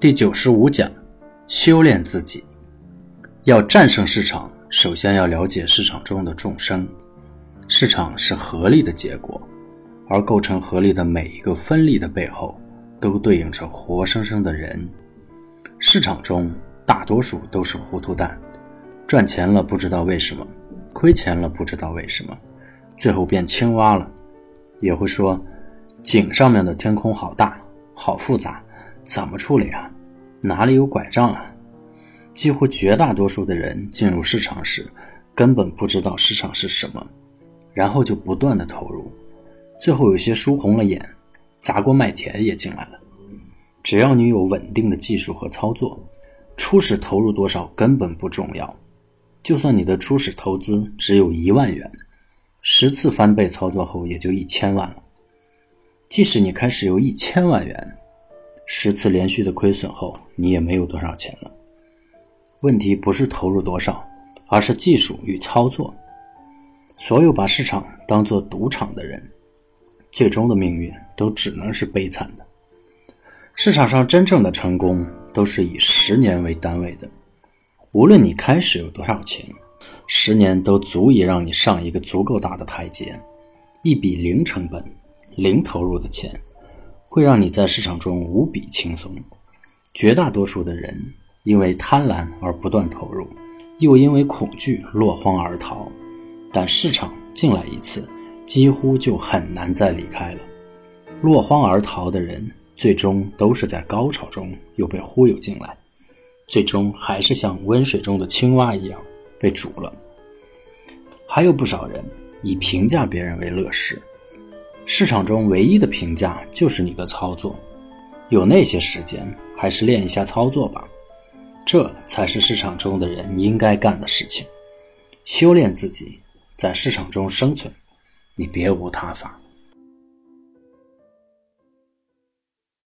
第九十五讲：修炼自己。要战胜市场，首先要了解市场中的众生。市场是合力的结果，而构成合力的每一个分力的背后，都对应着活生生的人。市场中大多数都是糊涂蛋，赚钱了不知道为什么，亏钱了不知道为什么，最后变青蛙了。也会说，井上面的天空好大，好复杂。怎么处理啊？哪里有拐杖啊？几乎绝大多数的人进入市场时，根本不知道市场是什么，然后就不断的投入，最后有些输红了眼，砸锅卖铁也进来了。只要你有稳定的技术和操作，初始投入多少根本不重要。就算你的初始投资只有一万元，十次翻倍操作后也就一千万了。即使你开始有一千万元。十次连续的亏损后，你也没有多少钱了。问题不是投入多少，而是技术与操作。所有把市场当做赌场的人，最终的命运都只能是悲惨的。市场上真正的成功都是以十年为单位的。无论你开始有多少钱，十年都足以让你上一个足够大的台阶。一笔零成本、零投入的钱。会让你在市场中无比轻松。绝大多数的人因为贪婪而不断投入，又因为恐惧落荒而逃。但市场进来一次，几乎就很难再离开了。落荒而逃的人，最终都是在高潮中又被忽悠进来，最终还是像温水中的青蛙一样被煮了。还有不少人以评价别人为乐事。市场中唯一的评价就是你的操作，有那些时间，还是练一下操作吧，这才是市场中的人应该干的事情。修炼自己，在市场中生存，你别无他法。